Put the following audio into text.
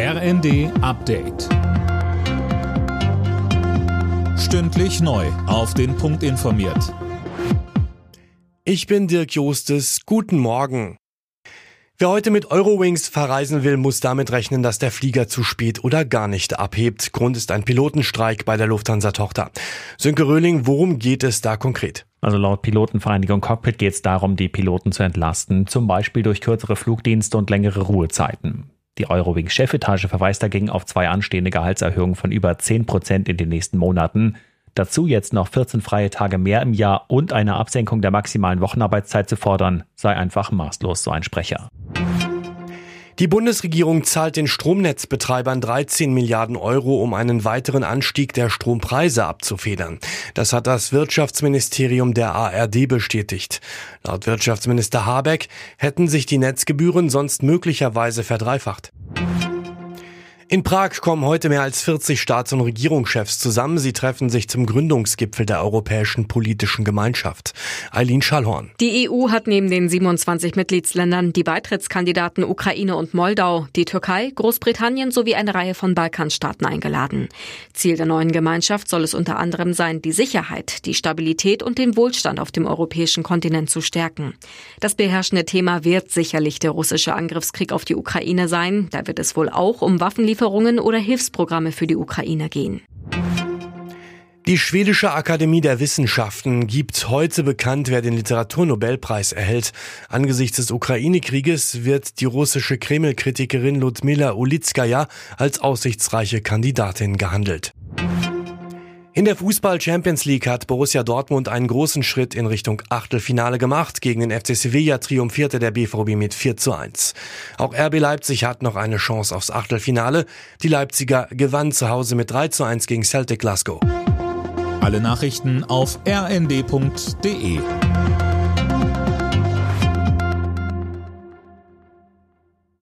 RND Update. Stündlich neu. Auf den Punkt informiert. Ich bin Dirk Jostes. Guten Morgen. Wer heute mit Eurowings verreisen will, muss damit rechnen, dass der Flieger zu spät oder gar nicht abhebt. Grund ist ein Pilotenstreik bei der Lufthansa-Tochter. Sönke Röhling, worum geht es da konkret? Also laut Pilotenvereinigung Cockpit geht es darum, die Piloten zu entlasten, zum Beispiel durch kürzere Flugdienste und längere Ruhezeiten. Die Eurowings-Chefetage verweist dagegen auf zwei anstehende Gehaltserhöhungen von über 10 Prozent in den nächsten Monaten. Dazu jetzt noch 14 freie Tage mehr im Jahr und eine Absenkung der maximalen Wochenarbeitszeit zu fordern, sei einfach maßlos, so ein Sprecher. Die Bundesregierung zahlt den Stromnetzbetreibern 13 Milliarden Euro, um einen weiteren Anstieg der Strompreise abzufedern. Das hat das Wirtschaftsministerium der ARD bestätigt. Laut Wirtschaftsminister Habeck hätten sich die Netzgebühren sonst möglicherweise verdreifacht. In Prag kommen heute mehr als 40 Staats- und Regierungschefs zusammen. Sie treffen sich zum Gründungsgipfel der Europäischen Politischen Gemeinschaft. Eileen Schallhorn. Die EU hat neben den 27 Mitgliedsländern die Beitrittskandidaten Ukraine und Moldau, die Türkei, Großbritannien sowie eine Reihe von Balkanstaaten eingeladen. Ziel der neuen Gemeinschaft soll es unter anderem sein, die Sicherheit, die Stabilität und den Wohlstand auf dem europäischen Kontinent zu stärken. Das beherrschende Thema wird sicherlich der russische Angriffskrieg auf die Ukraine sein. Da wird es wohl auch um Waffenlieferungen Waffenlieferungen oder Hilfsprogramme für die Ukraine gehen. Die Schwedische Akademie der Wissenschaften gibt heute bekannt, wer den Literaturnobelpreis erhält. Angesichts des Ukraine-Krieges wird die russische Kreml-Kritikerin Ludmila Ulitskaya als aussichtsreiche Kandidatin gehandelt. In der Fußball Champions League hat Borussia Dortmund einen großen Schritt in Richtung Achtelfinale gemacht. Gegen den FC Sevilla triumphierte der BVB mit 4 zu 1. Auch RB Leipzig hat noch eine Chance aufs Achtelfinale. Die Leipziger gewannen zu Hause mit 3 zu 1 gegen Celtic Glasgow. Alle Nachrichten auf rnd.de